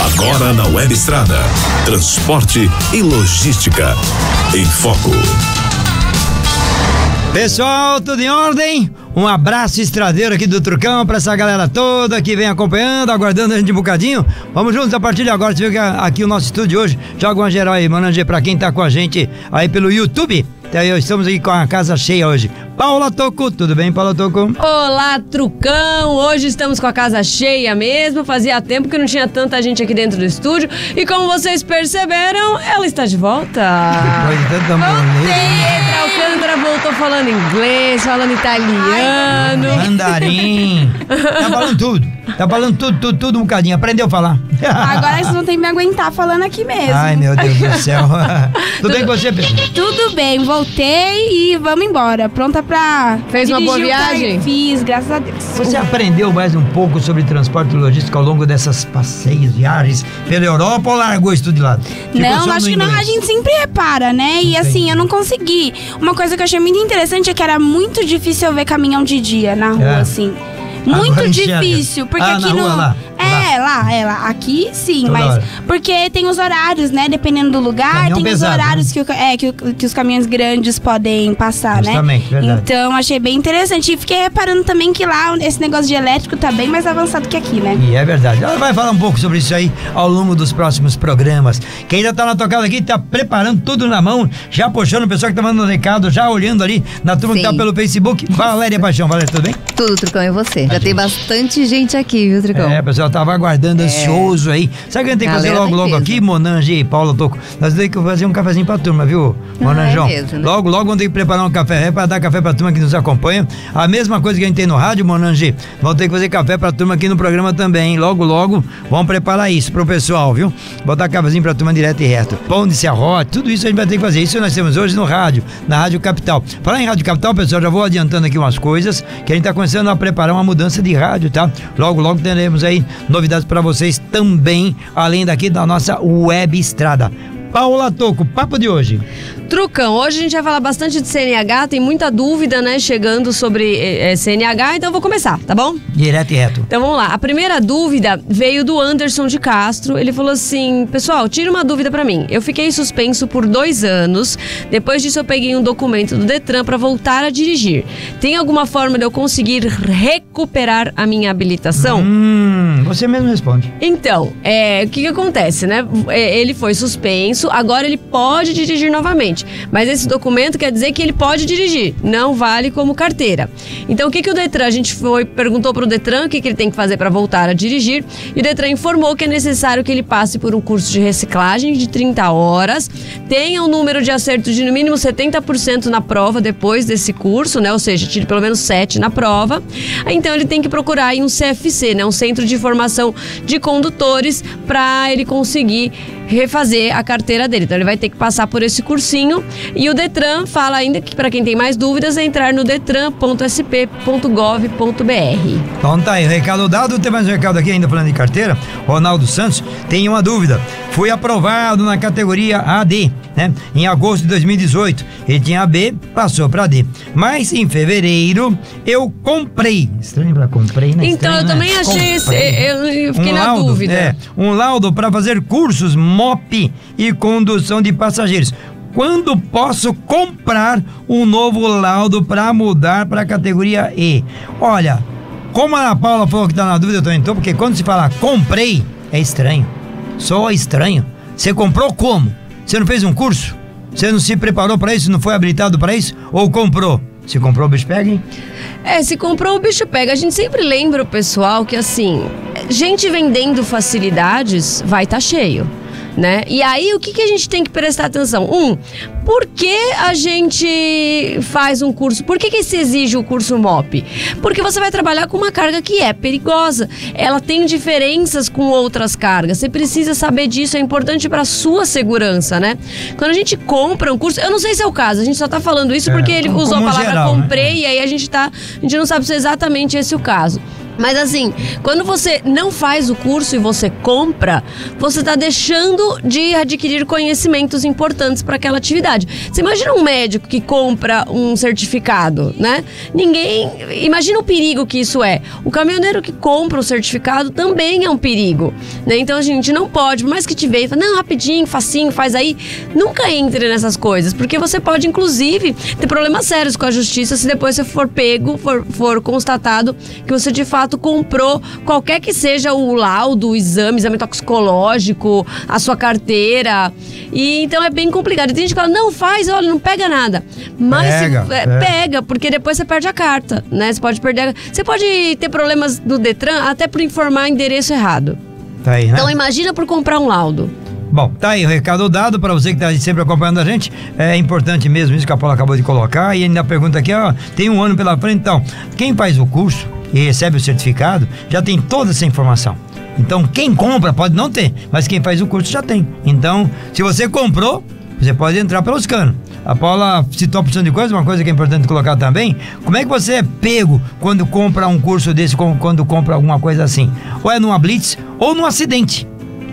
Agora na Web Estrada. Transporte e logística. Em foco. Pessoal, tudo em ordem? Um abraço estradeiro aqui do Trucão pra essa galera toda que vem acompanhando, aguardando a gente um bocadinho. Vamos juntos a partir de agora. Você viu que aqui o nosso estúdio hoje, joga uma geral aí, Mananger, pra quem tá com a gente aí pelo YouTube. Então, estamos aqui com a casa cheia hoje. Paula Toco, tudo bem, Paula Toco? Olá, Trucão! Hoje estamos com a casa cheia mesmo. Fazia tempo que não tinha tanta gente aqui dentro do estúdio. E como vocês perceberam, ela está de volta. Depois de tanta Pietra Alcântara voltou falando inglês, falando italiano. Mandarim. tá falando tudo. Tá falando tudo, tudo, tudo um bocadinho. Aprendeu a falar. Agora vocês vão ter que me aguentar falando aqui mesmo. Ai, meu Deus do céu. tudo bem com você, Pedro? Tudo bem, voltei e vamos embora. Pronta pra. Fez uma boa viagem? Fiz, graças a Deus. Você aprendeu mais um pouco sobre transporte e logística ao longo dessas passeios, viagens pela Europa ou largou isso tudo de lado? Ficou não, acho que não. A gente sempre repara, né? E assim, eu não consegui. Uma coisa que eu achei muito interessante é que era muito difícil eu ver caminhão de dia na rua, É. assim. Agora Muito enxerga. difícil, porque Ah, aqui rua, no. Lá, É, lá, é lá. Aqui sim, Toda mas. hora. Porque tem os horários, né? Dependendo do lugar, Caminhão tem pesado, os horários né? que, o- é, que, o- que os caminhões grandes podem passar, Justamente, né? verdade. Então, achei bem interessante. E fiquei reparando também que lá esse negócio de elétrico tá bem mais avançado que aqui, né? E é verdade. Ela vai falar um pouco sobre isso aí ao longo dos próximos programas. Quem ainda tá na tocada aqui, tá preparando tudo na mão, já puxando o pessoal que tá mandando recado, já olhando ali na turma que Sim. tá pelo Facebook. Valéria Paixão, Valéria, tudo bem? Tudo, Trucão, e você? Já tem bastante gente aqui, viu, Trucão? É, pessoal tava aguardando, ansioso aí. Sabe o que a gente tem que fazer logo, em logo aqui, Monange e Paula Toco? Nós temos que fazer um cafezinho pra turma, viu, Monanjão? é mesmo, né? Logo, logo vamos ter que preparar um café é pra dar café pra turma que nos acompanha. A mesma coisa que a gente tem no rádio, Monange. Vamos ter que fazer café pra turma aqui no programa também. hein? Logo, logo, vamos preparar isso pro pessoal, viu? Botar cafezinho pra turma direto e reto. Pão de serrote, tudo isso a gente vai ter que fazer. Isso nós temos hoje no rádio, na Rádio Capital. Falar em Rádio Capital, pessoal, já vou adiantando aqui umas coisas que a gente tá começando a preparar uma mudança de rádio, tá? Logo, logo teremos aí novidades pra vocês também, além daqui da nossa web estrada. Paula Toco, papo de hoje. Trucão, hoje a gente vai falar bastante de CNH, tem muita dúvida, né, chegando sobre eh, eh, CNH, então eu vou começar, tá bom? Direto e reto. Então vamos lá. A primeira dúvida veio do Anderson de Castro. Ele falou assim: Pessoal, tira uma dúvida pra mim. Eu fiquei suspenso por dois anos. Depois disso, eu peguei um documento do Detran pra voltar a dirigir. Tem alguma forma de eu conseguir recuperar a minha habilitação? Hum, você mesmo responde. Então, é, o que, que acontece, né? É, Ele foi suspenso, agora ele pode dirigir novamente. Mas esse documento quer dizer que ele pode dirigir, não vale como carteira. Então, o que, que o Detran, a gente foi, perguntou para o Detran o que, que ele tem que fazer para voltar a dirigir, e o Detran informou que é necessário que ele passe por um curso de reciclagem de 30 horas, tenha um número de acertos de no mínimo 70% na prova depois desse curso, né? Ou seja, tire pelo menos 7 na prova. Então, ele tem que procurar um CFC, né? Um Centro de Formação de Condutores, para ele conseguir refazer a carteira dele. Então ele vai ter que passar por esse cursinho e o Detran fala ainda que para quem tem mais dúvidas é entrar no detran.sp.gov.br. Então tá aí, recado dado. Tem mais um recado aqui ainda falando de carteira. Ronaldo Santos tem uma dúvida. Fui aprovado na categoria AD, né? Em agosto de 2018. Ele tinha AB, passou pra D. Mas em fevereiro eu comprei. Estranho pra comprei, né? Então Estranho, eu né? também achei esse, eu, eu fiquei um na laudo, dúvida. É, um laudo para fazer cursos MOP e condução de passageiros. Quando posso comprar um novo laudo para mudar para a categoria E? Olha, como a Ana Paula falou que tá na dúvida, eu também tô, porque quando se fala comprei, é estranho. Só estranho. Você comprou como? Você não fez um curso? Você não se preparou para isso? Não foi habilitado para isso? Ou comprou? Se comprou, o bicho pega, hein? É, se comprou o bicho pega. A gente sempre lembra o pessoal que assim, gente vendendo facilidades vai estar cheio. Né? E aí, o que, que a gente tem que prestar atenção? Um, por que a gente faz um curso? Por que, que se exige o curso MOP? Porque você vai trabalhar com uma carga que é perigosa. Ela tem diferenças com outras cargas. Você precisa saber disso, é importante para sua segurança, né? Quando a gente compra um curso, eu não sei se é o caso, a gente só tá falando isso É, porque ele usou a palavra geral, né? comprei e aí a gente tá. A gente não sabe se é exatamente esse o caso. Mas assim, quando você não faz o curso e você compra, você está deixando de adquirir conhecimentos importantes para aquela atividade. Você imagina um médico que compra um certificado, né? Ninguém. Imagina o perigo que isso é. O caminhoneiro que compra o certificado também é um perigo. Né? Então a gente não pode, por mais que te veja não, rapidinho, facinho, faz aí. Nunca entre nessas coisas, porque você pode, inclusive, ter problemas sérios com a justiça se depois você for pego, for, for constatado que você de fato comprou qualquer que seja o laudo, o exame, exame toxicológico, a sua carteira. E então é bem complicado. Tem gente que fala, não, faz, olha, não pega nada. Mas Pega, se- é, é. pega, porque depois você perde a carta, né? Você pode perder. a- Você pode ter problemas do Detran até por informar endereço errado. Tá aí, né? Então imagina por comprar um laudo. Bom, tá aí o recado dado para você que está sempre acompanhando a gente. É importante mesmo isso que a Paula acabou de colocar. E ainda pergunta aqui, ó, tem um ano pela frente, então. Quem faz o curso e recebe o certificado já tem toda essa informação. Então, quem compra pode não ter, mas quem faz o curso já tem. Então, se você comprou, você pode entrar pelos canos. A Paula citou a opção de coisa, uma coisa que é importante colocar também. Como é que você é pego quando compra um curso desse, quando compra alguma coisa assim? Ou é numa blitz ou num acidente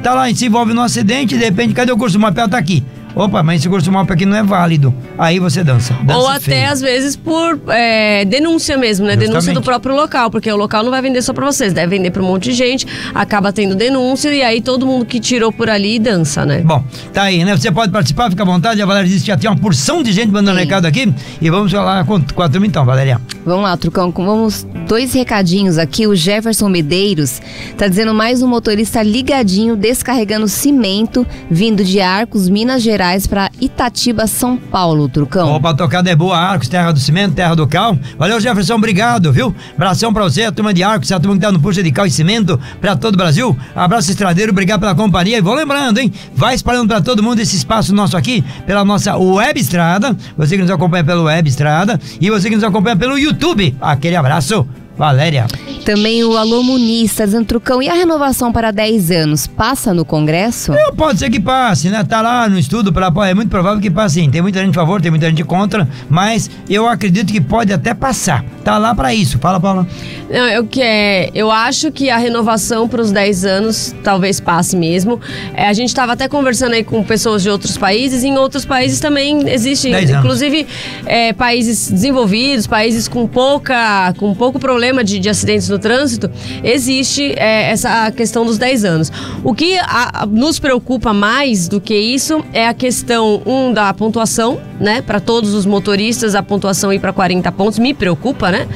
tá lá se envolve num acidente, de repente, cadê o curso mapa? Tá aqui. Opa, mas esse curso mapa aqui não é válido. Aí você dança. dança Ou até, feio. às vezes, por é, denúncia mesmo, né? Denúncia Justamente. do próprio local, porque o local não vai vender só pra vocês, deve vender pra um monte de gente, acaba tendo denúncia e aí todo mundo que tirou por ali dança, né? Bom, tá aí, né? Você pode participar, fica à vontade. A Valéria disse que já tem uma porção de gente mandando Sim. recado aqui. E vamos falar com, com a turma então, Valéria. Vamos lá, Trucão, com- vamos dois recadinhos aqui. O Jefferson Medeiros tá dizendo mais um motorista ligadinho descarregando cimento vindo de Arcos, Minas Gerais para Itatiba, São Paulo, Trucão. Opa, tocada é boa, Arcos, terra do cimento, terra do cal. Valeu, Jefferson, obrigado, viu? Abração pra você, a turma de Arcos, a turma que tá no puxa de cal e cimento pra todo o Brasil. Abraço estradeiro, obrigado pela companhia. E vou lembrando, hein? Vai espalhando pra todo mundo esse espaço nosso aqui, pela nossa Web Estrada. Você que nos acompanha pelo Web Estrada e você que nos acompanha pelo YouTube. Aquele abraço, Valéria. Também o Alô Muniz tá dizendo, Trucão, e a renovação para 10 anos passa no Congresso? Não, Pode ser que passe, né? Tá lá no estudo, pra, é muito provável que passe sim. Tem muita gente a favor, tem muita gente contra, mas eu acredito que pode até passar. Tá lá pra isso. Fala, Paula. Não, eu, que é, eu acho que a renovação para os 10 anos talvez passe mesmo. É, a gente estava até conversando aí com pessoas de outros países, e em outros países também existe, 10 anos. inclusive é, países desenvolvidos, países com pouca, com pouco problema de, de acidentes no trânsito, existe é, essa questão dos 10 anos. O que a- a- nos preocupa mais do que isso é a questão, um, da pontuação, né? Para todos os motoristas, a pontuação ir para 40 pontos me preocupa, né?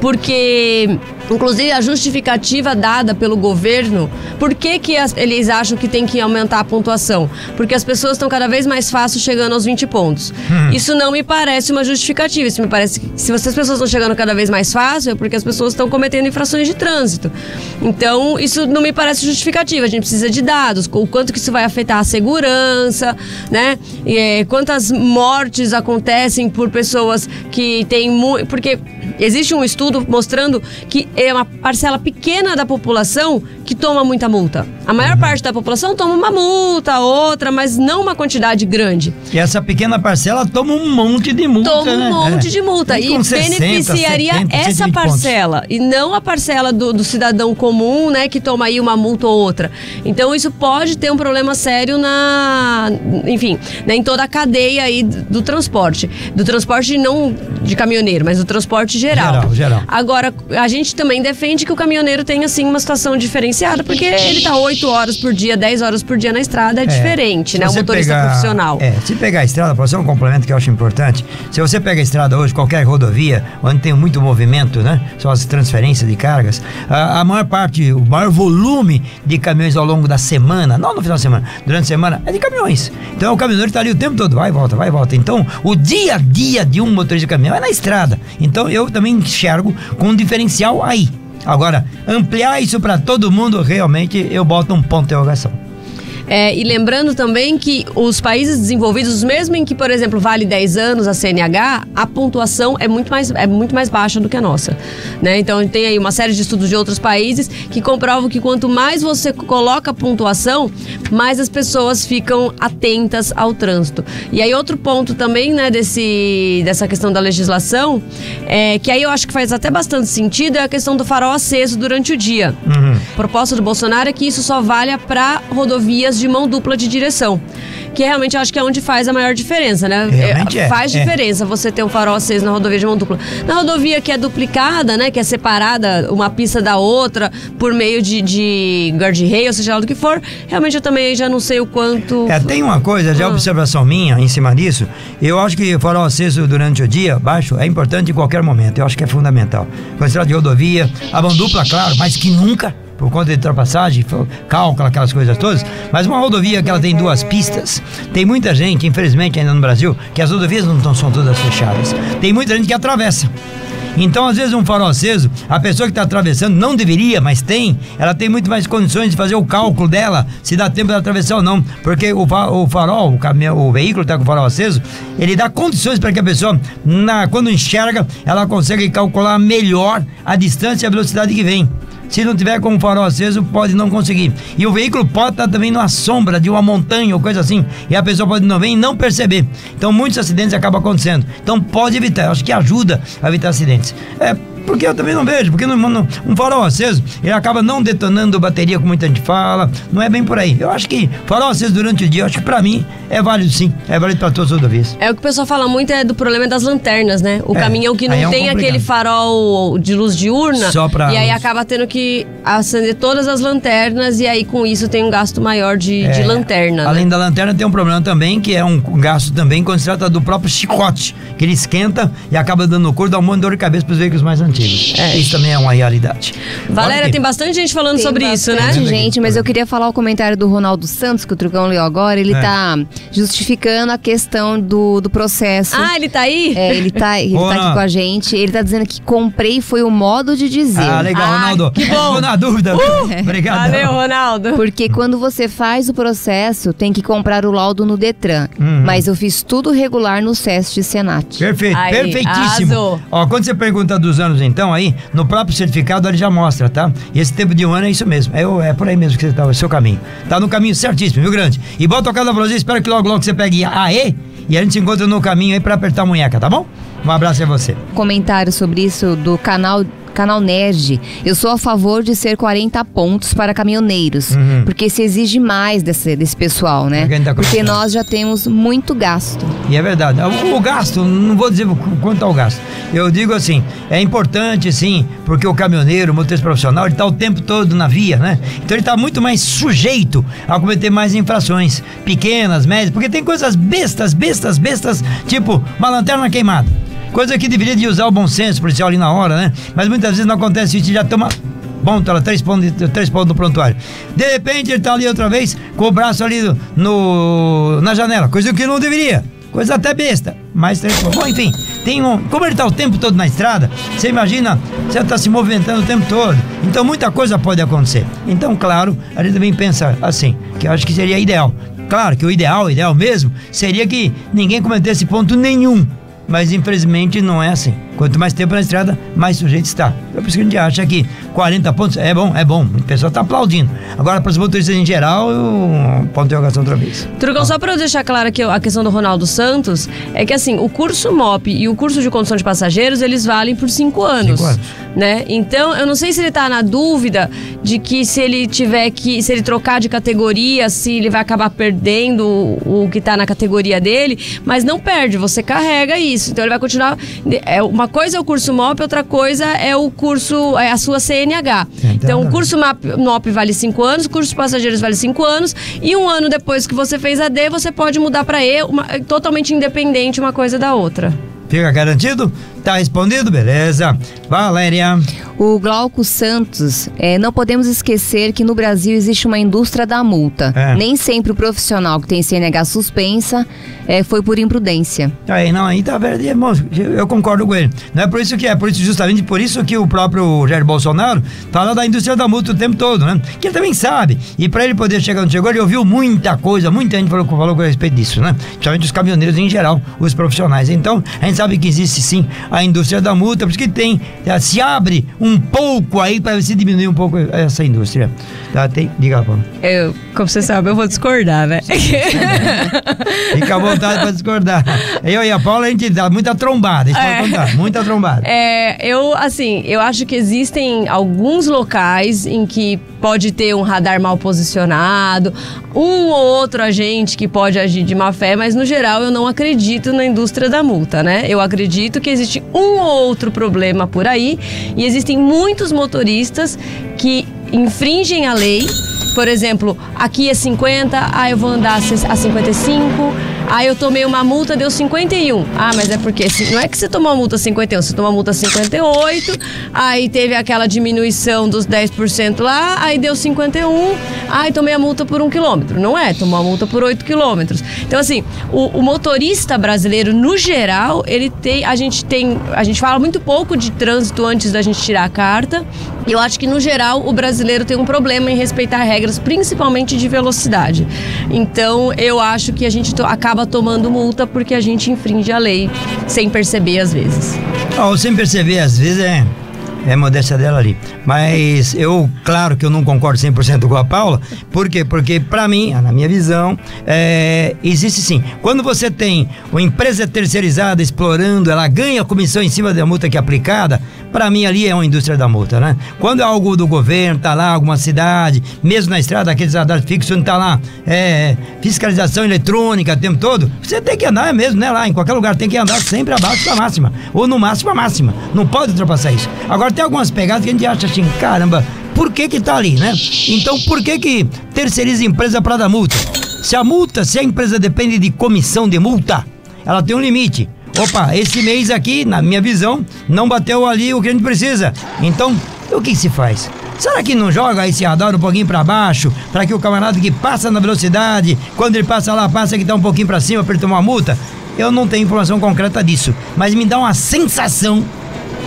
Porque, inclusive, a justificativa dada pelo governo, por que, que as- eles acham que tem que aumentar a pontuação? Porque as pessoas estão cada vez mais fácil chegando aos 20 pontos. Isso não me parece uma justificativa. Isso me parece que se as pessoas estão chegando cada vez mais fácil, é porque as pessoas estão cometendo infrações de trânsito. Então, isso não me parece justificativa. A gente precisa de dados, o quanto que isso vai afetar a segurança, né? E, é, quantas mortes acontecem por pessoas que têm muito. Porque existe um estudo mostrando que é uma parcela pequena da população que toma muita multa. A maior parte da população toma uma multa, outra, mas não uma quantidade grande. E essa pequena parcela toma um monte de multa, Toma um né? monte É. de multa. E E com 60, beneficiaria 70, essa 120 pontos. parcela. E não a parcela do, do cidadão comum, né, que toma aí uma multa ou outra. Então isso pode ter um problema sério na. Enfim, né, em toda a cadeia aí do, do transporte. Do transporte não de caminhoneiro, mas do transporte geral. Geral, geral. Agora, a gente também defende que o caminhoneiro tenha, assim, uma situação diferenciada, porque ele tá 8 horas por dia, 10 horas por dia na estrada, é, diferente, Se né? O motorista pegar- profissional. É, se pegar a estrada, pode ser um complemento que eu acho importante. Se você pega a estrada hoje, qualquer rodovia, onde tem muito movimento, né? São as transferências de cargas, a, a maior parte, o maior volume de caminhões ao longo da semana, não no final de semana, durante a semana, é de caminhões. Então o caminhoneiro está ali o tempo todo, vai e volta, vai e volta. Então o dia a dia de um motorista de caminhão é na estrada. Então eu também enxergo com um diferencial Agora, ampliar isso para todo mundo, realmente eu boto um ponto de interrogação. É, e lembrando também que os países desenvolvidos, mesmo em que, por exemplo, vale 10 anos a CNH, a pontuação é muito mais, é muito mais baixa do que a nossa. Né? Então tem aí uma série de estudos de outros países que comprovam que quanto mais você coloca pontuação, mais as pessoas ficam atentas ao trânsito. E aí outro ponto também, né, desse, dessa questão da legislação, é, que aí eu acho que faz até bastante sentido, é a questão do farol aceso durante o dia. Uhum. A proposta do Bolsonaro é que isso só valha para rodovias de mão dupla de direção. Que realmente eu acho que é onde faz a maior diferença, né? Realmente é, faz é. diferença você ter um farol aceso na rodovia de mão dupla. Na rodovia que é duplicada, né? Que é separada uma pista da outra por meio de, de guardrail, seja lá do que for, realmente eu também já não sei o quanto. É, tem uma coisa de Ah. observação minha em cima disso. Eu acho que farol aceso durante o dia, baixo, é importante em qualquer momento. Eu acho que é fundamental. Quando se trata de rodovia, a mão dupla, claro, mas que nunca, por conta de ultrapassagem, cálculo, aquelas coisas todas. Mas uma rodovia que ela tem duas pistas, tem muita gente, infelizmente ainda no Brasil, que as rodovias não são todas fechadas. Tem muita gente que atravessa. Então, às vezes, um farol aceso, a pessoa que está atravessando não deveria, mas tem, ela tem muito mais condições de fazer o cálculo dela, se dá tempo de atravessar ou não. Porque o farol, o, caminhão, o veículo está com o farol aceso, ele dá condições para que a pessoa, na, quando enxerga, ela consegue calcular melhor a distância e a velocidade que vem. Se não tiver com o farol aceso, pode não conseguir. E o veículo pode estar também numa sombra de uma montanha ou coisa assim. E a pessoa pode não ver e não perceber. Então muitos acidentes acabam acontecendo. Então pode evitar. Eu acho que ajuda a evitar acidentes. É. Porque eu também não vejo, porque não, não- um farol aceso, ele acaba não detonando bateria, como muita gente fala, não é bem por aí. Eu acho que farol aceso durante o dia, acho que pra mim é válido sim, é válido pra todas as rodovias. É o que o pessoal fala muito é do problema das lanternas, né? O É, caminhão que não é um tem complicado. aquele farol de luz diurna. Só pra E aí luz. acaba tendo que acender todas as lanternas e aí com isso tem um gasto maior de, de É, lanterna. né? Além da lanterna, tem um problema também, que é um gasto também quando se trata do próprio chicote, que ele esquenta e acaba dando cor, dá um monte de dor de cabeça pros veículos mais antigos. Isso também é uma realidade. Valéria, tem bastante gente falando Tem sobre isso, né? bastante gente, mas eu queria falar o comentário do Ronaldo Santos, que o Trucão leu agora. Ele É. tá justificando a questão do, do processo. Ah, ele tá aí? É, ele tá, ele Ô, tá aqui com a gente. Ele tá dizendo que comprei foi o modo de dizer. Ah, legal, Ai, Ronaldo. que bom. Ficou na dúvida. Obrigado. Valeu, Ronaldo. Porque quando você faz o processo, tem que comprar o laudo no Detran. Uhum. Mas eu fiz tudo regular no SESC Senat. Perfeito, Aí, perfeitíssimo. arrasou. Ó, quando você pergunta dos anos, então, aí, no próprio certificado ele já mostra, tá? E esse tempo de um ano é isso mesmo. É, é por aí mesmo que você tá, o seu caminho. Tá no caminho certíssimo, viu, grande? E bota tocada pra você, espero que logo, logo você pegue a E e a gente se encontra no caminho aí pra apertar a munheca, tá bom? Um abraço a você. Comentário sobre isso do canal. Canal Nerd, eu sou a favor de ser 40 pontos para caminhoneiros, Uhum. porque se exige mais desse, desse pessoal, né? É tá Porque nós já temos muito gasto. E é verdade. O, o gasto, não vou dizer quanto é o gasto. Eu digo assim, é importante sim, porque o caminhoneiro, o motorista profissional, ele está o tempo todo na via, né? Então ele está muito mais sujeito a cometer mais infrações, pequenas, médias, porque tem coisas bestas, bestas, bestas, tipo uma lanterna queimada. Coisa que deveria de usar o bom senso policial ali na hora, né? Mas muitas vezes não acontece isso e já toma Bom, tá lá, três pontos, três pontos no prontuário. De repente ele tá ali outra vez com o braço ali no, no- na janela, coisa que não deveria. Coisa até besta, mas três pontos. Bom, enfim, tem um. Como ele tá o tempo todo na estrada, você imagina, você tá se movimentando o tempo todo. Então muita coisa pode acontecer. Então, claro, a gente também pensa assim, que eu acho que seria ideal. Claro que o ideal, o ideal mesmo, seria que ninguém cometesse ponto nenhum. Mas infelizmente não é assim. Quanto mais tempo na estrada, mais sujeito está. É por isso que a gente acha que 40 pontos é bom, é bom. O pessoal está aplaudindo. Agora, para os motoristas em geral, eu ponto de interrogação outra vez. Trucão, só para eu deixar claro aqui a questão do Ronaldo Santos, é que assim, o curso MOP e o curso de condução de passageiros, eles valem por cinco anos. Cinco anos. Né? Então, eu não sei se ele tá na dúvida de que se ele tiver que, se ele trocar de categoria, se ele vai acabar perdendo o, o que tá na categoria dele, mas não perde, você carrega isso. Então ele vai continuar. É, uma coisa é o curso MOP, outra coisa é o curso, é a sua CNH. Então, o curso MOP vale cinco anos, o curso passageiros vale cinco anos, e um ano depois que você fez a D, você pode mudar para E, uma- totalmente independente uma coisa da outra. Fica garantido? Tá respondido? Beleza. Valéria. O Glauco Santos, é, não podemos esquecer que no Brasil existe uma indústria da multa. É. Nem sempre o profissional que tem CNH suspensa é, foi por imprudência. Aí, não, aí tá verdade. Bom, eu concordo com ele. Não é por isso que é, por isso, justamente por isso que o próprio Jair Bolsonaro fala da indústria da multa o tempo todo, né? Que ele também sabe. E para ele poder chegar onde chegou, ele ouviu muita coisa, muita gente falou, falou a respeito disso, né? Principalmente os caminhoneiros em geral, os profissionais. Então, a gente sabe que existe sim a indústria da multa, por isso que tem, se abre um pouco aí para se diminuir um pouco essa indústria. Tá? Tem, diga, Paulo. Eu, como você sabe, eu vou discordar, né? Fica à vontade para discordar. Eu e a Paula, a gente dá muita trombada, isso É. contar, muita trombada. É, eu, assim, eu acho que existem alguns locais em que pode ter um radar mal posicionado, um ou outro agente que pode agir de má fé, mas no geral eu não acredito na indústria da multa, né? Eu acredito que existe um ou outro problema por aí e existem muitos motoristas que infringem a lei. Por exemplo, aqui é 50, ah, eu vou andar a 55, ah, eu tomei uma multa, deu 51. Ah, mas é porque não é que você tomou uma multa 51, você tomou uma multa 58, aí teve aquela diminuição dos 10% lá, aí deu 51, aí tomei a multa por um quilômetro. Não é, tomou a multa por 8 quilômetros. Então, assim, o, o motorista brasileiro, no geral, ele tem. A gente tem. A gente fala muito pouco de trânsito antes da gente tirar a carta. Eu acho que, no geral, o brasileiro tem um problema em respeitar regras, principalmente de velocidade. Então, eu acho que a gente to- acaba tomando multa porque a gente infringe a lei sem perceber às vezes. Ó, sem perceber, às vezes é. É a modéstia dela ali. Mas eu, claro que eu não concordo 100% com a Paula. Por quê? Porque, pra mim, na minha visão, é, existe sim. Quando você tem uma empresa terceirizada explorando, ela ganha comissão em cima da multa que é aplicada, pra mim ali é uma indústria da multa, né? Quando é algo do governo, tá lá, alguma cidade, mesmo na estrada, aqueles radares fixos, onde tá lá, é, fiscalização eletrônica o tempo todo, você tem que andar mesmo, né? Lá, em qualquer lugar, tem que andar sempre abaixo da máxima. Ou no máximo a máxima. Não pode ultrapassar isso. Agora tem algumas pegadas que a gente acha assim, caramba, por que que tá ali, né? Então por que que terceiriza a empresa para dar multa? Se a multa, se a empresa depende de comissão de multa, ela tem um limite. Opa, esse mês aqui, na minha visão, não bateu ali o que a gente precisa. Então, o que se faz? Será que não joga esse radar um pouquinho para baixo, para que o camarada que passa na velocidade, quando ele passa lá, passa que tá um pouquinho para cima para ele tomar uma multa? Eu não tenho informação concreta disso, mas me dá uma sensação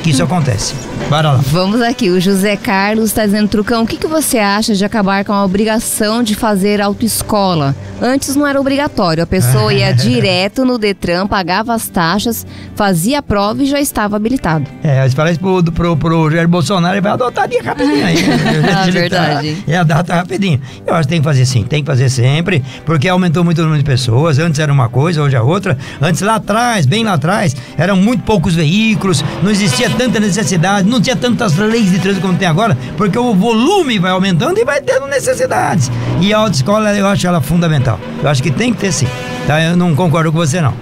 que isso acontece. Bora lá. Vamos aqui, o José Carlos está dizendo, Trucão, o que, que você acha de acabar com a obrigação de fazer autoescola? Antes não era obrigatório, a pessoa ia direto no Detran, pagava as taxas, fazia a prova e já estava habilitado. É, se falar isso pro, pro, pro Jair Bolsonaro, ele vai adotar rapidinho aí. Tá- verdade. É a data rapidinho. Eu acho que tem que fazer sim, tem que fazer sempre, porque aumentou muito o número de pessoas. Antes era uma coisa, hoje é outra. Antes lá atrás, bem lá atrás, eram muito poucos veículos, não existia tanta necessidade, não tinha tantas leis de trânsito como tem agora, porque o volume vai aumentando e vai tendo necessidades. E a autoescola, eu acho ela fundamental. Eu acho que tem que ter sim. Tá? Eu não concordo com você, não.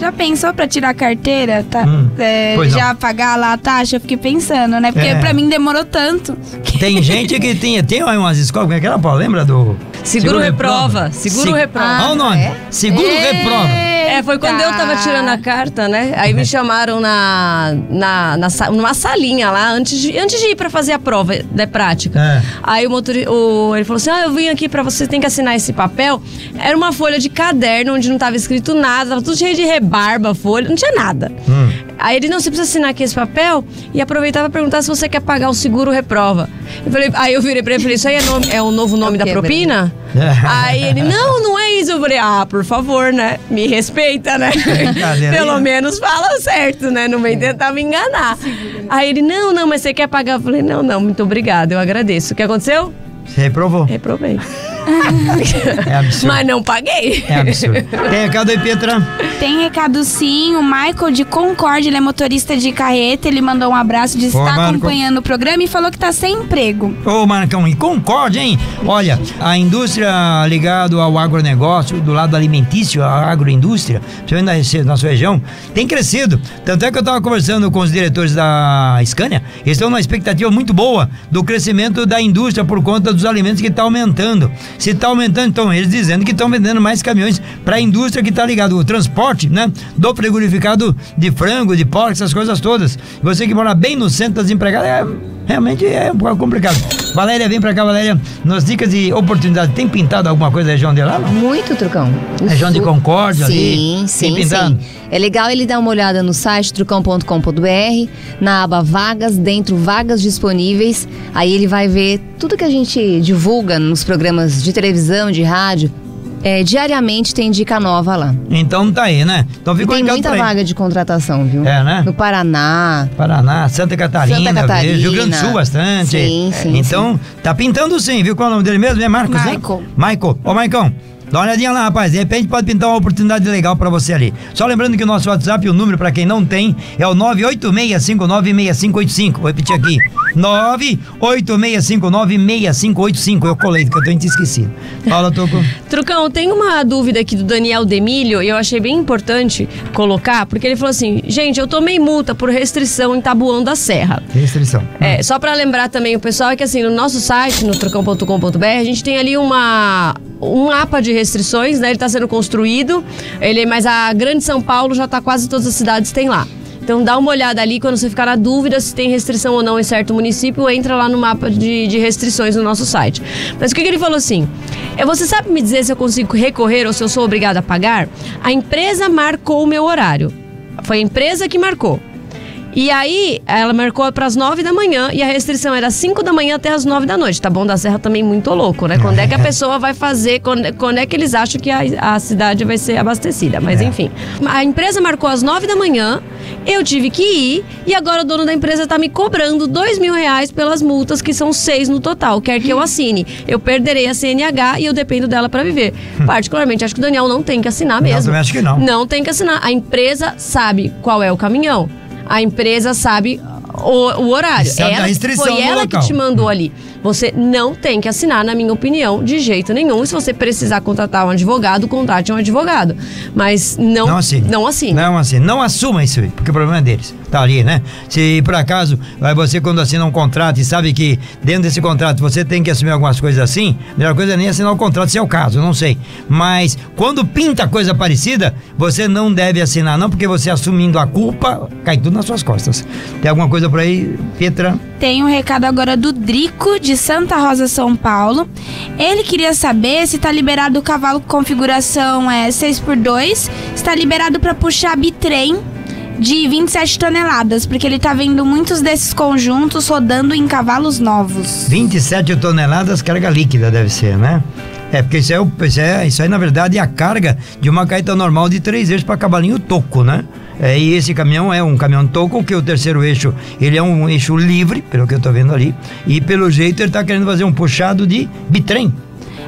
Já pensou pra tirar a carteira? Tá, Hum, é, pois não. já pagar lá a taxa? Eu fiquei pensando, né? Porque É. pra mim demorou tanto. Tem gente que tem, tem umas escolas, como é que era, Paulo? Lembra do. Seguro reprova, seguro reprova. Olha o nome. é? Seguro reprova. É, foi quando eu tava tirando a carta, né? Aí me chamaram na, na, na numa salinha lá, antes de, antes de ir pra fazer a prova da prática. É. Aí o motor, o, ele falou assim: Ah, eu vim aqui pra você, tem que assinar esse papel. Era uma folha de caderno onde não tava escrito nada, tava tudo cheio de rebarba, folha, não tinha nada. Hum. Aí ele, não, você precisa assinar aqui esse papel e aproveitava pra perguntar se você quer pagar o seguro reprova. Eu falei, aí eu virei pra ele e falei, isso aí é, nome- é o novo nome da quebra. propina? Aí ele, não, não é isso. Eu falei, ah, por favor, né? Me respeita, né? Pelo menos fala certo, né? Não vem tentar me enganar. Aí ele, não, não, mas você quer pagar? Eu falei, não, não, muito obrigada, eu agradeço. O que aconteceu? Você reprovou. Reprovei. É absurdo. Mas não paguei. É absurdo. Tem recado aí, Pietra? Tem recado sim, o Michael de Concorde, ele é motorista de carreta, ele mandou um abraço, disse que está acompanhando o programa e falou que tá sem emprego. Ô, Marcão, e concorde, hein? Olha, a indústria ligada ao agronegócio, do lado alimentício, a agroindústria, principalmente na, sua região, tem crescido. Tanto é que eu estava conversando com os diretores da Scania, eles estão numa expectativa muito boa do crescimento da indústria por conta dos alimentos que está aumentando. Se está aumentando. Então, eles dizendo que estão vendendo mais caminhões para a indústria que está ligado, o transporte, né? Do frigorificado de frango, de porco, essas coisas todas. Você que mora bem no centro das empregadas, é, realmente é um pouco complicado. Valéria, vem pra cá, Valéria. Nas dicas de oportunidade, tem pintado alguma coisa na região de lá? Não? Muito, Trucão. O Região de sul- Concórdia ali? Sim, Tem sim, pintado? sim. É legal ele dar uma olhada no site trucão.com.br, na aba vagas, dentro vagas disponíveis. Aí ele vai ver tudo que a gente divulga nos programas de televisão, de rádio. É, diariamente tem dica nova lá. Então tá aí, né? Então E ficou tem muita vaga de contratação, viu? É, né? No Paraná. Paraná, Santa Catarina, Santa Catarina. Rio Grande do Sul bastante. Sim, sim, Então, tá pintando sim, viu qual é o nome dele mesmo? É Marcos, né? Michael. Michael. Ô, Maicon, dá uma olhadinha lá, rapaz. De repente pode pintar uma oportunidade legal pra você ali. Só lembrando que o nosso WhatsApp, o número pra quem não tem, é o 986596585. Vou repetir aqui. 986596585. Eu colei, que eu tô esquecido. Fala, Toco. Trucão, tem uma dúvida aqui do Daniel Demílio e eu achei bem importante colocar, porque ele falou assim: gente, eu tomei multa por restrição em Tabuão da Serra. Restrição. É, só pra lembrar também o pessoal é que assim, no nosso site, no trucão.com.br, a gente tem ali uma um mapa de restrições, né? Ele tá sendo construído, ele, mas a Grande São Paulo já tá quase todas as cidades tem lá. Então dá uma olhada ali, quando você ficar na dúvida se tem restrição ou não em certo município, entra lá no mapa de, de restrições no nosso site. Mas o que, que ele falou assim? É, você sabe me dizer se eu consigo recorrer ou se eu sou obrigado a pagar? A empresa marcou o meu horário. Foi a empresa que marcou. E aí, ela marcou para as 9 da manhã e a restrição era 5 da manhã até as 9 da noite. Tá bom da Serra também muito louco, né? Quando é que a pessoa vai fazer, quando, quando é que eles acham que a, a cidade vai ser abastecida? Mas enfim. A empresa marcou às 9 da manhã, eu tive que ir e agora o dono da empresa tá me cobrando 2 mil reais pelas multas, que são seis no total. Quer que eu assine. Eu perderei a CNH e eu dependo dela para viver. Particularmente, acho que o Daniel não tem que assinar mesmo. também acho que não. Não tem que assinar. A empresa sabe qual é o caminhão. A empresa sabe o, o horário. Sabe ela, foi ela que te mandou ali. Você não tem que assinar, na minha opinião, de jeito nenhum. E se você precisar contratar um advogado, contrate um advogado. Mas não, Não assine. Não assine. Não assine. Não assuma isso aí, porque o problema é deles. Tá ali, né? Se por acaso vai você quando assina um contrato e sabe que dentro desse contrato você tem que assumir algumas coisas assim, a melhor coisa é nem assinar o contrato se é o caso, eu não sei. Mas quando pinta coisa parecida, você não deve assinar, não, porque você assumindo a culpa, cai tudo nas suas costas. Tem alguma coisa por aí, Petra? Tem um recado agora do Drico, de Santa Rosa, São Paulo. Ele queria saber se tá liberado o cavalo com configuração é, 6x2, está liberado para puxar bitrem de 27 toneladas, porque ele tá vendo muitos desses conjuntos rodando em cavalos novos. 27 toneladas carga líquida deve ser, né? É, porque isso, é, isso, é, isso aí, na verdade, é a carga de uma caeta normal de três eixos para cavalinho toco, né? É, e esse caminhão é um caminhão toco, que o terceiro eixo, ele é um eixo livre, pelo que eu tô vendo ali, e pelo jeito ele tá querendo fazer um puxado de bitrem.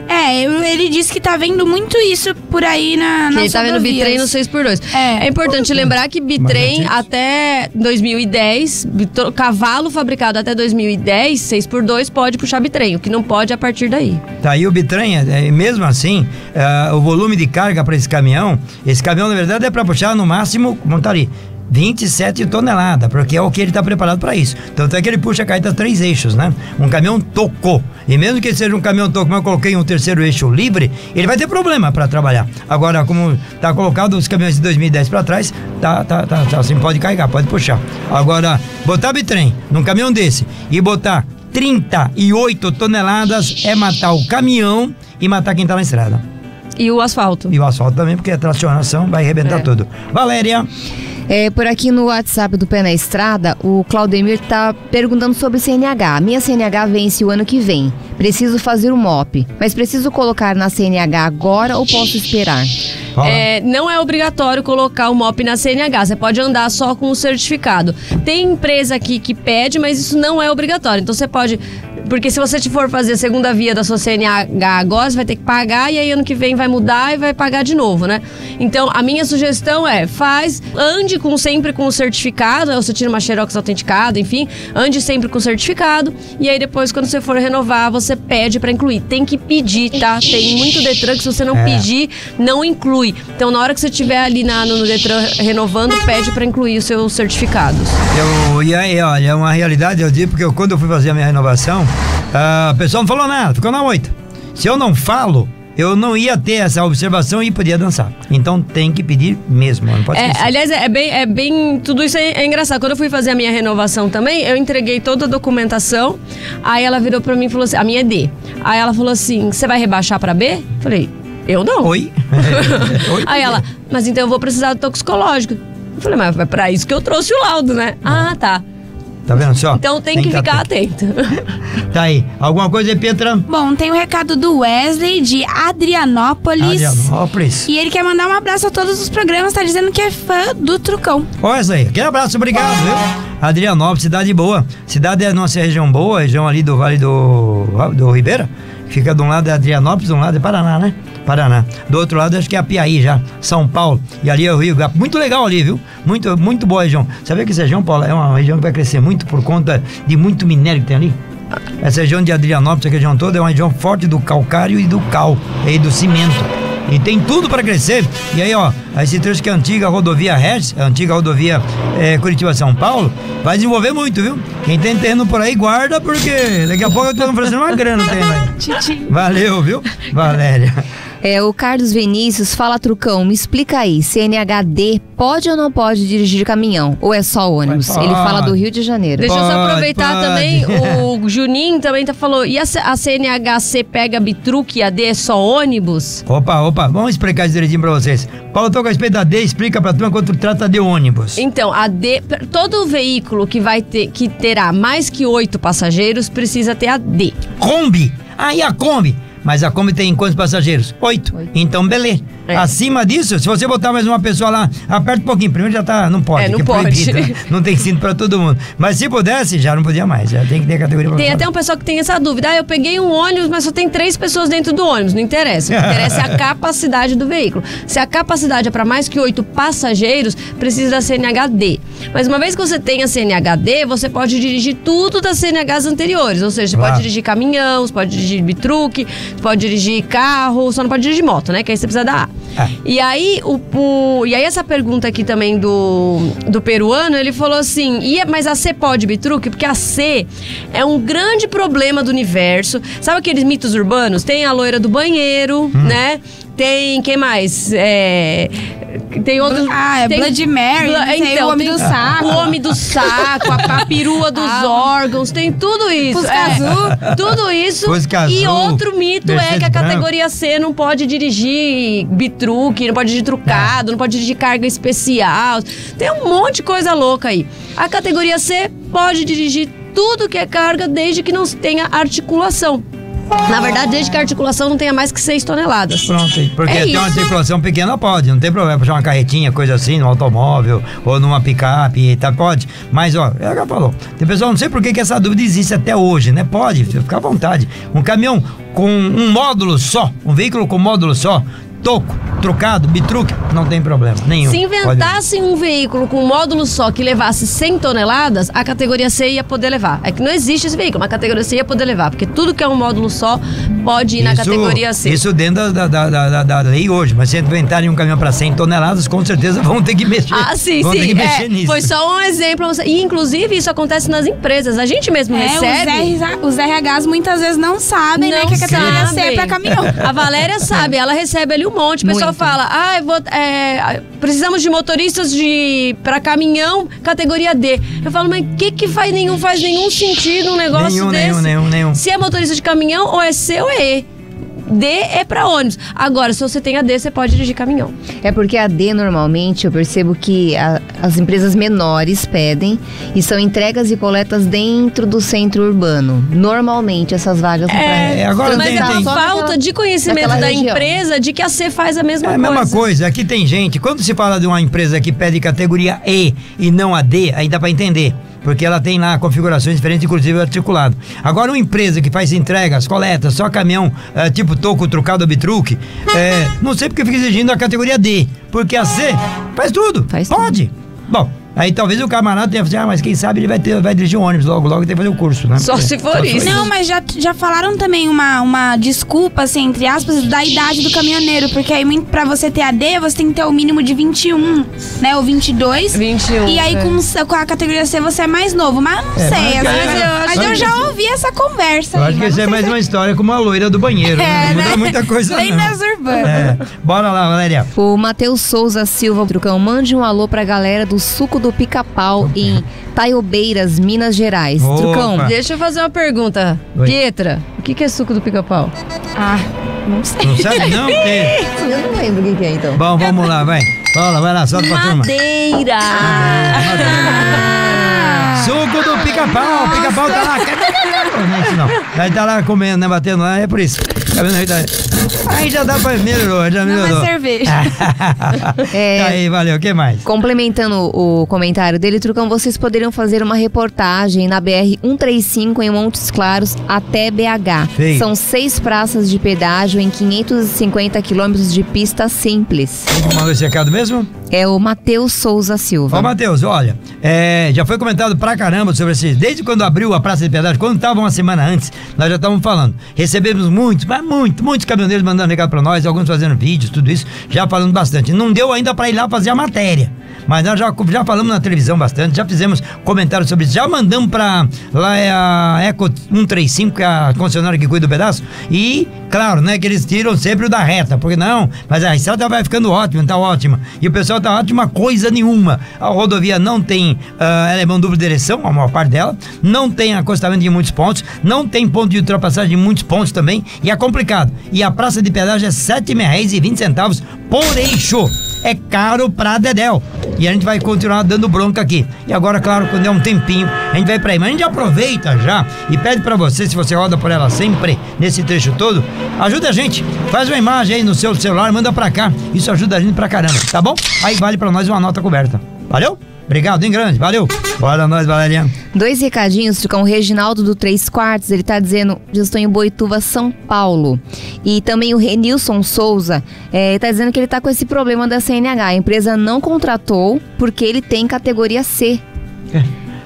É, ele disse que tá vendo muito isso por aí na Que ele tá vendo rodovias. bitrem no 6x2. É. É, importante lembrar que bitrem até 2010, bitro- cavalo fabricado até 2010, 6x2 pode puxar bitrem, o que não pode a partir daí. Tá aí o bitrem, é, é, mesmo assim, ah, o volume de carga para esse caminhão, esse caminhão na verdade é para puxar no máximo, ali, 27 toneladas, porque é o que ele está preparado para isso. Tanto é que ele puxa a caeta três eixos, né? Um caminhão tocou. E mesmo que seja um caminhão toco, mas eu coloquei um terceiro eixo livre, ele vai ter problema para trabalhar. Agora, como tá colocado os caminhões de 2010 para trás, tá, tá, tá, tá assim, pode carregar, pode puxar. Agora, botar bitrem num caminhão desse e botar 38 toneladas é matar o caminhão e matar quem tá na estrada. E o asfalto. E o asfalto também, porque a tracionação vai arrebentar É. tudo. Valéria, É, por aqui no WhatsApp do Pé na Estrada, o Claudemir tá perguntando sobre CNH. Minha CNH vence o ano que vem. Preciso fazer o MOP, mas preciso colocar na CNH agora ou posso esperar? É, não é obrigatório colocar o MOP na CNH, você pode andar só com o certificado. Tem empresa aqui que pede, mas isso não é obrigatório. Então você pode. Porque se você for fazer a segunda via da sua CNH agora, você vai ter que pagar e aí ano que vem vai mudar e vai pagar de novo, né? Então a minha sugestão é: faz, ande com sempre com o certificado, ou você tira uma Xerox autenticada, enfim, ande sempre com o certificado e aí depois quando você for renovar, você pede pra incluir. Tem que pedir, tá? Tem muito Detran que se você não É. pedir, não inclui. Então, na hora que você estiver ali na, no Detran renovando, pede para incluir os seus certificados. Eu, e aí, olha, é uma realidade, eu digo, porque eu, quando eu fui fazer a minha renovação, a pessoa não falou nada, ficou na moita. Se eu não falo, eu não ia ter essa observação e podia dançar. Então tem que pedir mesmo, não pode É, aliás, é bem, é bem. Tudo isso é, é engraçado. Quando eu fui fazer a minha renovação também, eu entreguei toda a documentação. Aí ela virou pra mim e falou assim: a minha é D. Aí ela falou assim: você vai rebaixar pra B? Falei, eu não. Oi? Oi? Aí ela, mas então eu vou precisar do toxicológico. Eu falei, mas é pra isso que eu trouxe o laudo, né? Ah, tá. Tá vendo só? Então tem, que, tá ficar atento. atento. Tá aí. Alguma coisa aí, Petra? Bom, tem o recado do Wesley de Adrianópolis. Adrianópolis. E ele quer mandar um abraço a todos os programas, tá dizendo que é fã do Trucão. Olha isso aí. Aquele abraço, obrigado, viu? Adrianópolis, cidade boa. Cidade é nossa região boa, região ali do Vale do, do Ribeira. Fica de um lado é Adrianópolis, de um lado é Paraná, né? Paraná. Do outro lado acho que é Apiaí já, São Paulo. E ali é o Rio. Muito legal ali, viu? Muito, muito boa região. Sabia que essa região, Paulo, é uma região que vai crescer muito por conta de muito minério que tem ali? Essa região de Adrianópolis, essa região toda, é uma região forte do calcário e do cal, e do cimento. E tem tudo para crescer. E aí, ó, esse trecho que é a antiga rodovia Regis, a antiga rodovia é, Curitiba-São Paulo, vai desenvolver muito, viu? Quem tem terreno por aí, guarda, porque daqui a pouco eu tô oferecendo uma grana aí. Valeu, viu, Valéria? É, o Carlos Vinícius fala, Trucão, me explica aí, CNHD pode ou não pode dirigir caminhão? Ou é só ônibus? Pode. Ele fala do Rio de Janeiro. Deixa eu só aproveitar pode. também, o Juninho também tá falou, e a, C- a CNHC pega bitruque e a D é só ônibus? Opa, opa, vamos explicar isso direitinho pra vocês. Paulo, tô com a respeito da D, explica pra turma quando trata de ônibus. Então, a D, todo veículo que vai ter, que terá mais que oito passageiros precisa ter a D. Kombi. Aí a Kombi. Mas a Kombi tem quantos passageiros? Oito. Então, beleza. É. Acima disso, se você botar mais uma pessoa lá, aperta um pouquinho. Primeiro já tá. Não pode. É, não que pode. proibido, né? Não tem cinto pra todo mundo. Mas se pudesse, já não podia mais. Já tem que ter categoria Tem até um pessoal que tem essa dúvida. Ah, eu peguei um ônibus, mas só tem três pessoas dentro do ônibus. Não interessa. O que interessa é a capacidade do veículo. Se a capacidade é para mais que oito passageiros, precisa da CNHD. Mas uma vez que você tem a CNHD, você pode dirigir tudo das CNHs anteriores. Ou seja, você Claro. pode dirigir caminhão, você pode dirigir bitruque, você pode dirigir carro, só não pode dirigir moto, né? Que aí você precisa da A. Ah. E aí, o, o- e aí essa pergunta aqui também do, do peruano, ele falou assim, e, é- mas a C pode bitruque? Porque a C é um grande problema do universo. Sabe aqueles mitos urbanos? Tem a loira do banheiro, Hum. né? Tem, quem mais? É, tem outros... Ah, é tem, Blood Mary, Bla- não sei, o homem tem do saco. O homem do saco, a, a perua dos Ah. órgãos, tem tudo isso. Fusca é. azul. Tudo isso. Fusca e azul, outro mito é que a branco. categoria C não pode dirigir bitruque, não pode dirigir trucado, não pode dirigir carga especial. Tem um monte de coisa louca aí. A categoria C pode dirigir tudo que é carga desde que não tenha articulação. Na verdade, desde que a articulação não tenha mais que 6 toneladas. Pronto, porque É tem uma isso. circulação pequena, pode, não tem problema. Puxar uma carretinha, coisa assim, no automóvel ou numa picape, tá? Pode. Mas, ó, é o que ela falou. Tem pessoal, não sei por que, que essa dúvida existe até hoje, né? Pode, fica à vontade. Um caminhão com um módulo só, um veículo com módulo só, toco, trocado, bitruque, não tem problema nenhum. Se inventassem um veículo com um módulo só que levasse 100 toneladas, a categoria C ia poder levar. É que não existe esse veículo, mas a categoria C ia poder levar, porque tudo que é um módulo só pode ir na categoria C. Isso dentro da, da, da, da- da lei hoje, mas se inventarem um caminhão para 100 toneladas, com certeza vão ter que mexer. Ah, sim, vão ter sim. que mexer É, nisso. foi só um exemplo. E, inclusive, isso acontece nas empresas. A gente mesmo É, recebe. os, os RHs muitas vezes não sabem, né, Não que a categoria C é sabem. pra caminhão. A Valéria sabe, ela recebe ali um monte. O pessoal fala: ah, vou, é, precisamos de motoristas de para caminhão categoria D. Eu falo, mas o que que faz nenhum faz nenhum sentido um negócio Nenhum, desse? nenhum, nenhum, nenhum. Se é motorista de caminhão, ou é C ou é E. D é pra ônibus. Agora, se você tem a D, você pode dirigir caminhão. É porque a D normalmente eu percebo que a- as empresas menores pedem e são entregas e coletas dentro do centro urbano. Normalmente essas vagas são É, pra agora Mas tem- é tem- falta naquela- de conhecimento da região. empresa de que a C faz a mesma É a coisa. mesma coisa, aqui tem gente, quando se fala de uma empresa que pede categoria E e não a D, aí dá pra entender. Porque ela tem lá configurações diferentes, inclusive articulado. Agora, uma empresa que faz entregas, coletas, só caminhão, eh, tipo toco, trucado, bitruque, eh, não sei porque fica exigindo a categoria D. Porque a C faz tudo. Faz Pode. Bom, Aí talvez o camarada tenha falado, ah, mas quem sabe ele vai, ter, vai dirigir um ônibus logo, logo tem que fazer o curso, né? Só se for isso. Não, mas já, já falaram também uma, uma desculpa, assim, entre aspas, da idade do caminhoneiro. Porque aí, pra você ter AD, você tem que ter o mínimo de 21, né? Ou 22. 21, E aí, é. com, com a categoria C, você é mais novo. Mas não É, sei. mas- é, eu, mas mas eu já isso- ouvi essa conversa. Eu aí, acho que mas isso é não mais se uma história como a loira do banheiro, né? É, Não muda né? muita coisa Bem não. das urbanas. É. Bora lá, Valéria. O Matheus Souza Silva Trucão, mande um alô pra galera do Suco do Pica-Pau em Taiobeiras, Minas Gerais. Opa. Trucão, Deixa eu fazer uma pergunta. Oi. Pietra, o que, que é suco do pica-pau? Ah, não sei. Não sabe não? É. eu não lembro o que que é então. Bom, vamos lá, vai. Fala, vai lá, solta pra turma. Madeira! Suco do pica-pau, pica-pau tá lá. Não, é isso não. Aí tá lá comendo, né? Batendo lá, é por isso. Tá vendo aí? Tá... Aí já dá pra. Melhorou, já Não melhorou. é cerveja. É, Aí, valeu, o que mais? Complementando o comentário dele, Trucão, vocês poderiam fazer uma reportagem na BR-135 em Montes Claros até BH. Feio. São seis praças de pedágio em 550 quilômetros de pista simples. Quem mandou esse recado mesmo? É o Matheus Souza Silva. Ó, Matheus, olha, é, já foi comentado pra caramba sobre esse. Desde quando abriu a Praça de Pedágio, quando tava uma semana antes, nós já estávamos falando. Recebemos muitos, mas muito, muitos caminhoneiros mandando recado pra nós, alguns fazendo vídeos, tudo isso, já falando bastante. Não deu ainda pra ir lá fazer a matéria. Mas nós já, já falamos na televisão bastante, já fizemos comentários sobre isso, já mandamos pra. Lá é a Eco 135, que é a concessionária que cuida do pedaço. E, claro, né, que eles tiram sempre o da reta, porque não, mas a estrada vai ficando ótima, tá ótima. E o pessoal tá ótima, coisa nenhuma. A rodovia não tem, é mão dupla direção, a maior parte dela, não tem acostamento em muitos pontos, não tem ponto de ultrapassagem em muitos pontos também, e é complicado. E a praça de pedágio é R$ 7,20 por eixo. É caro pra Dedéu. E a gente vai continuar dando bronca aqui. E agora, claro, quando é um tempinho, a gente vai pra. Mas a gente aproveita já e pede pra você, se você roda por ela sempre, nesse trecho todo, ajuda a gente. Faz uma imagem aí no seu celular, manda pra cá. Isso ajuda a gente pra caramba, tá bom? Aí vale pra nós uma nota coberta. Valeu? Obrigado, hein, grande? Valeu. Bora nós, Valeriano. Dois recadinhos, Trucão. O Reginaldo do Três Quartos, ele tá dizendo, eu estou em Boituva, São Paulo. E também o Renilson Souza, é, tá dizendo que ele tá com esse problema da CNH. A empresa não contratou porque ele tem categoria C.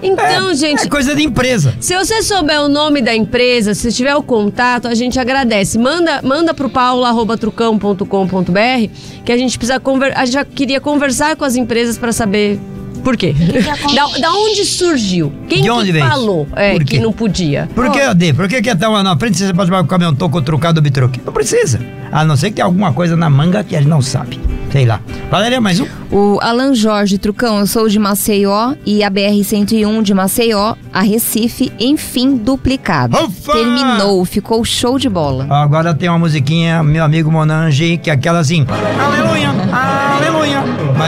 Então, gente, É coisa de empresa. Se você souber o nome da empresa, se tiver o contato, a gente agradece. Manda, manda pro paulo@trucão.com.br que a gente precisa conver, a gente já queria conversar com as empresas para saber por quê. da, da onde surgiu? Quem De onde que veio? falou é, que não podia? Por que, AD? Por que que tava na frente você pode levar o caminhão toco trucado ou bitruque? Não precisa. A não ser que tenha alguma coisa na manga que a gente não sabe. Sei lá. Valéria, mais um? O Alan Jorge Trucão, eu sou de Maceió e a BR-101 de Maceió a Recife, enfim, duplicado. Ufa! Terminou, ficou show de bola. Agora tem uma musiquinha, meu amigo Monange, que é aquela assim, aleluia.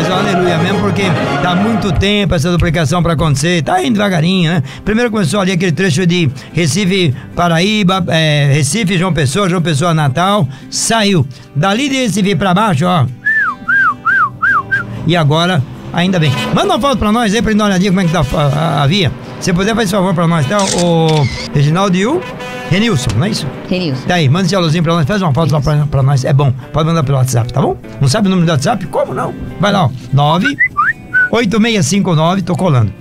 Mas o aleluia mesmo porque tá muito tempo essa duplicação pra acontecer, tá indo devagarinho, né? Primeiro começou ali aquele trecho de Recife, Paraíba, é, Recife, João Pessoa, João Pessoa, Natal, saiu. Dali de Recife pra baixo, ó. E agora, ainda bem. Manda uma foto pra nós aí pra gente dar uma olhadinha como é que tá a, a- a via. Se puder, faz favor pra nós, tá? O Reginaldo e o Renilson, não é isso? Renilson. Tá aí, manda esse alôzinho pra nós, faz uma foto lá pra, pra nós, é bom. Pode mandar pelo WhatsApp, tá bom? Não sabe o número do WhatsApp? Como não? Vai lá, ó. 98659, tô colando.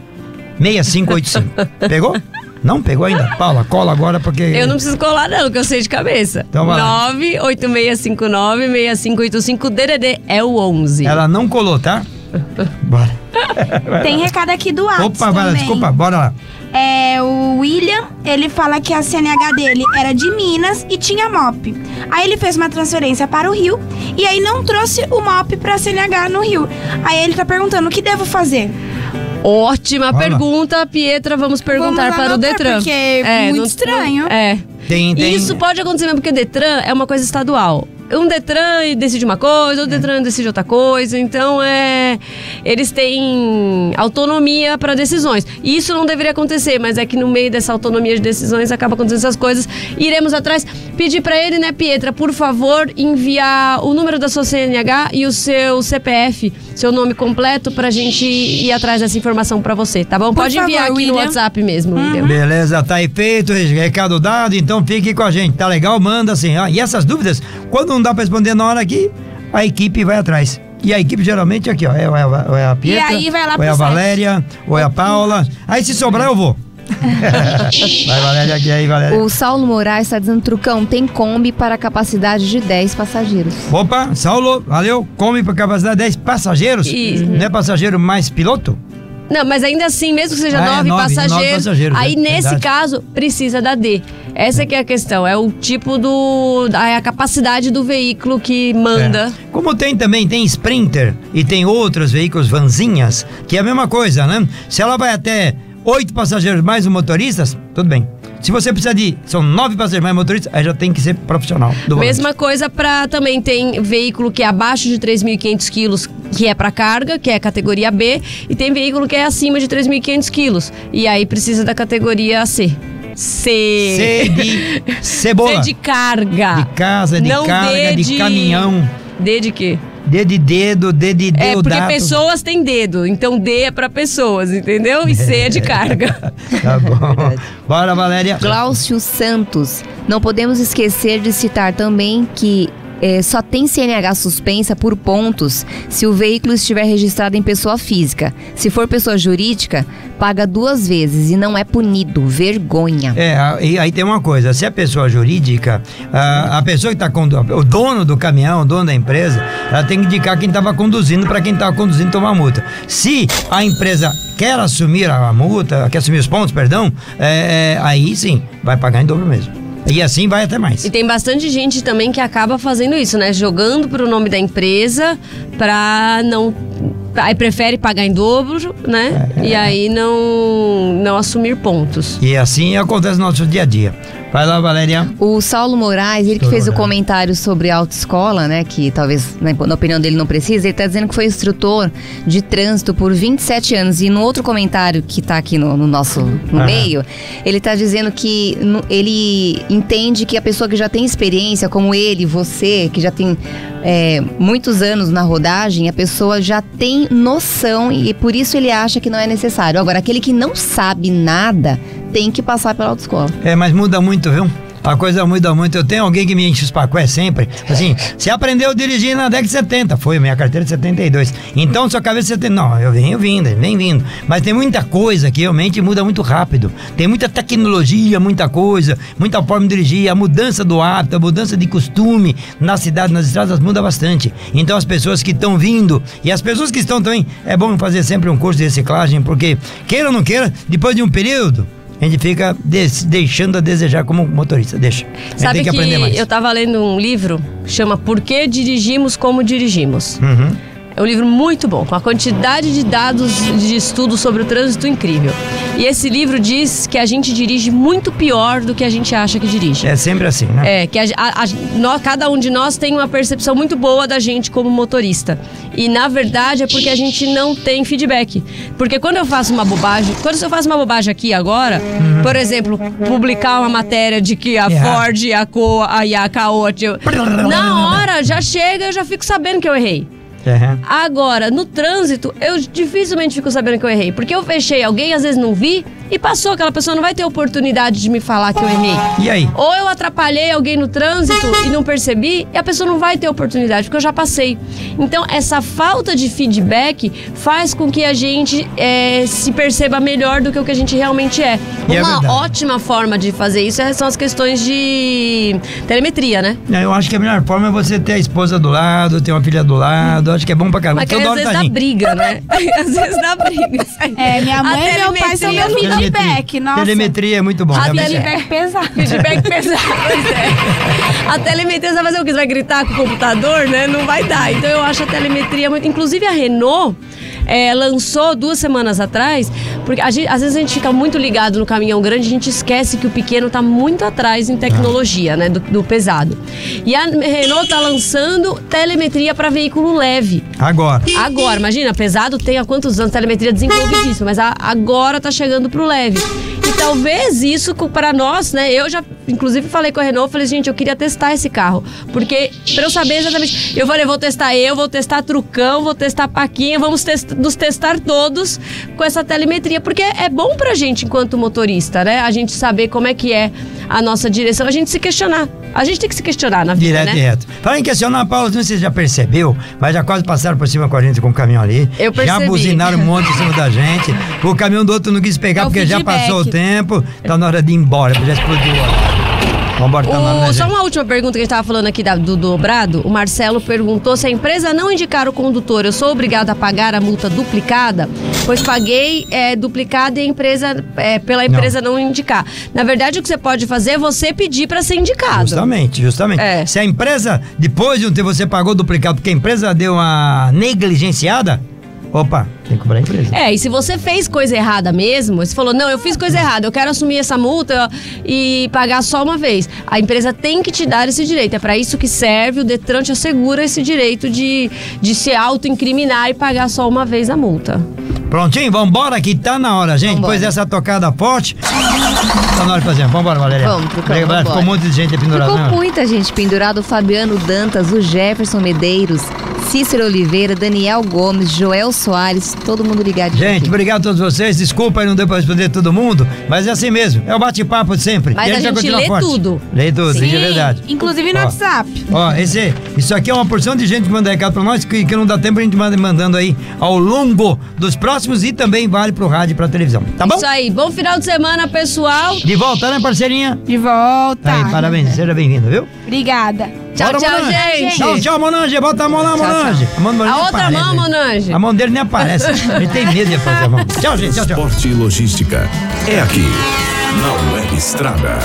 6585. Pegou? Não pegou ainda? Paula, cola agora porque. Eu não preciso colar, não, que eu sei de cabeça. Então vai lá. 98659-6585 DDD é o 11. Ela não colou, tá? Bora. Tem recado aqui do Atos Opa, também. desculpa, bora lá. É, o William, ele fala que a CNH dele era de Minas e tinha MOP. Aí ele fez uma transferência para o Rio e aí não trouxe o MOP para CNH no Rio. Aí ele tá perguntando o que devo fazer. Ótima Olha lá. pergunta, Pietra. Vamos perguntar Vamos para o Detran. porque é muito estranho. É. Tem, tem. Isso pode acontecer mesmo, porque Detran é uma coisa estadual. Um Detran decide uma coisa, outro Detran decide outra coisa. Então, é. Eles têm autonomia para decisões. E isso não deveria acontecer, mas é que no meio dessa autonomia de decisões acaba acontecendo essas coisas. Iremos atrás. Pedir para ele, né, Pietra, por favor, enviar o número da sua CNH e o seu CPF, seu nome completo, pra gente ir atrás dessa informação para você, tá bom? Por Pode enviar favor, aqui no William. WhatsApp mesmo, William. Beleza, tá aí feito, recado dado, então fique com a gente, tá legal? Manda assim, ó. E essas dúvidas, quando não dá pra responder na hora aqui, a equipe vai atrás. E a equipe geralmente aqui, ó. É, é, a- é a Pietra, aí vai lá ou é a. Valéria, ou é a Paula. Aí se sobrar, eu vou. vai, Valéria, aqui aí, Valéria. O Saulo Moraes está dizendo, Trucão, tem Kombi para capacidade de 10 passageiros. Opa, Saulo, valeu. Come para capacidade 10 passageiros. Isso. Não é passageiro mais piloto? Não, mas ainda assim, mesmo que seja Ah, é nove, nove, passageiros, nove passageiros, aí é nesse verdade. caso precisa da D. Essa que é a questão, é o tipo do é a capacidade do veículo que manda. É. Como tem também, tem Sprinter e tem outros veículos vanzinhas, que é a mesma coisa, né? Se ela vai até oito passageiros mais os motoristas, tudo bem. Se você precisa de, são nove passageiros mais motoristas, aí já tem que ser profissional. Do volante. Mesma coisa para também tem veículo que é abaixo de 3.500 quilos, que é para carga, que é categoria B, e tem veículo que é acima de 3.500 quilos, e aí precisa da categoria C. C. C de cebola. C de carga. De casa, de Não carga, D de caminhão. D de quê? D de dedo, D de É, porque deodato. pessoas têm dedo, então D é pra pessoas, entendeu? E C é de carga. Tá bom. Bora, Valéria. Glaucio Santos. Não podemos esquecer de citar também que eh, só tem CNH suspensa por pontos se o veículo estiver registrado em pessoa física. Se for pessoa jurídica, paga duas vezes e não é punido. Vergonha. É, a- e aí tem uma coisa, se a pessoa jurídica, a, a pessoa que está conduzindo, o dono do caminhão, o dono da empresa, ela tem que indicar quem estava conduzindo para quem estava conduzindo tomar multa. Se a empresa quer assumir a multa, quer assumir os pontos, perdão, é, é, aí sim, vai pagar em dobro mesmo. E assim vai até mais. E tem bastante gente também que acaba fazendo isso, né? Jogando pro nome da empresa pra não. Aí prefere pagar em dobro, né? É. E aí não, não assumir pontos. E assim acontece no nosso dia a dia. Vai lá, Valéria. O Saulo Moraes, ele que fez o Moraes. comentário sobre autoescola, né? Que talvez, na, na opinião dele, não precisa. Ele tá dizendo que foi instrutor de trânsito por 27 anos. E no outro comentário que tá aqui no, no nosso no Aham. meio, ele tá dizendo que no- ele entende que a pessoa que já tem experiência, como ele, você, que já tem é, muitos anos na rodagem, a pessoa já tem noção e por isso ele acha que não é necessário. Agora, aquele que não sabe nada tem que passar pela autoescola. É, mas muda muito, viu? A coisa muda muito. Eu tenho alguém que me enche os pacués sempre. Assim, você aprendeu a dirigir na década de 70. Foi, minha carteira de 72. Então, sua cabeça 70. Não, eu venho vindo, vem vindo. Mas tem muita coisa que realmente muda muito rápido. Tem muita tecnologia, muita coisa, muita forma de dirigir. A mudança do hábito, a mudança de costume na cidade, nas estradas, muda bastante. Então, as pessoas que estão vindo e as pessoas que estão também, é bom fazer sempre um curso de reciclagem, porque, queira ou não queira, depois de um período. A gente fica deixando a desejar como motorista. Deixa. A gente Sabe tem que, que, aprender mais. eu tava lendo um livro, chama Por que dirigimos como dirigimos? Uhum. É um livro muito bom, com a quantidade de dados de estudo sobre o trânsito incrível. E esse livro diz que a gente dirige muito pior do que a gente acha que dirige. É sempre assim, né? É, que a, a- a- nó- cada um de nós tem uma percepção muito boa da gente como motorista. E na verdade é porque a gente não tem feedback. Porque quando eu faço uma bobagem, quando eu faço uma bobagem aqui agora, por exemplo, publicar uma matéria de que a Uhum. Errado. Ford e a Co a, e a Caoa, eu- na hora já chega, eu já fico sabendo que eu errei. Agora, no trânsito, eu dificilmente fico sabendo que eu errei. Porque eu fechei alguém, às vezes não vi, e passou. Aquela pessoa não vai ter oportunidade de me falar que eu errei. E aí? Ou eu atrapalhei alguém no trânsito e não percebi, e a pessoa não vai ter oportunidade, porque eu já passei. Então, essa falta de feedback faz com que a gente eh, se perceba melhor do que o que a gente realmente é. E é Uma verdade. ótima forma de fazer isso é- são as questões de telemetria, né? Eu acho que a melhor forma é você ter a esposa do lado, ter uma filha do lado. Acho que é bom pra feedback. Nossa. Telemetria é muito bom. A realmente é. Feedback pesado. Feedback pesado, pois é. A telemetria, você vai fazer o quê? Você vai gritar com o computador, né? Não vai dar. Então eu acho a telemetria muito. Inclusive a Renault. é, lançou duas semanas atrás, porque a gente- às vezes a gente fica muito ligado no caminhão grande, a gente esquece que o pequeno tá muito atrás em tecnologia, né, do, do pesado. E a Renault tá lançando telemetria para veículo leve. Agora. Agora, imagina, pesado tem há quantos anos telemetria desenvolvidíssima, mas a- agora tá chegando pro leve. E talvez isso para nós, né? Eu já, inclusive, falei com a Renault, falei, gente, eu queria testar esse carro. Porque, pra eu saber exatamente. Eu falei, vou testar eu, vou testar Trucão, vou testar Paquinha, vamos tes- nos testar todos com essa telemetria. Porque é bom pra gente, enquanto motorista, né? A gente saber como é que é a nossa direção, a gente se questionar. A gente tem que se questionar na vida, Direto né? e reto. Fala em questionar, Paulo, não sei se você já percebeu, mas já quase passaram por cima com a gente com o caminhão ali. Eu Já percebi. buzinaram um monte em cima da gente. O caminhão do outro não quis pegar É porque já feedback. passou o tempo. Tá na hora de ir embora, já explodiu. O- né, só uma última pergunta que a gente estava falando aqui da- do dobrado. O Marcelo perguntou se a empresa não indicar o condutor, eu sou obrigado a pagar a multa duplicada? Pois paguei é, duplicada e a empresa, é, pela empresa não. indicar. Na verdade, o que você pode fazer é você pedir para ser indicado. Justamente, justamente. É. Se a empresa, depois de um tempo você pagou duplicado porque a empresa deu uma negligenciada, opa, tem que cobrar a empresa. É, e se você fez coisa errada mesmo, você falou, não, eu fiz coisa errada, eu quero assumir essa multa e pagar só uma vez. A empresa tem que te dar esse direito. É para isso que serve, o Detran te assegura esse direito de, de se auto-incriminar e pagar só uma vez a multa. Prontinho, vambora que tá na hora, gente. Vambora. Depois dessa tocada forte, tá na hora de fazer. Vambora, Valéria. Vamos pro campo, Valéria. Ficou um vambora. monte de gente pendurada. Ficou né? muita gente pendurada. O Fabiano Dantas, o Jefferson Medeiros, Cícero Oliveira, Daniel Gomes, Joel Soares, todo mundo ligado. Gente, obrigado a todos vocês. Desculpa aí não deu pra responder todo mundo, mas é assim mesmo. É o bate-papo de sempre. Mas E a vai gente continuar lê forte. tudo. Lê tudo, isso é verdade. Inclusive no Ó. WhatsApp. Ó, esse, isso aqui é uma porção de gente que manda recado pra nós que, que não dá tempo a gente manda mandando aí ao longo dos próximos e também vale pro rádio e pra televisão. Tá bom? Isso aí, bom final de semana, pessoal. De volta, né, parceirinha? De volta. Aí, parabéns. Seja bem-vindo, viu? Obrigada. Tchau, Bora, tchau, Monange. gente. Tchau, tchau, Monange. Bota a mão lá, Tchau, Monange. A, mão do A outra aparece, mão, né? Monange. A mão dele nem aparece. Ele tem medo de fazer a mão. Tchau, gente. Tchau, tchau. Esporte e logística. É aqui, na Web Estrada.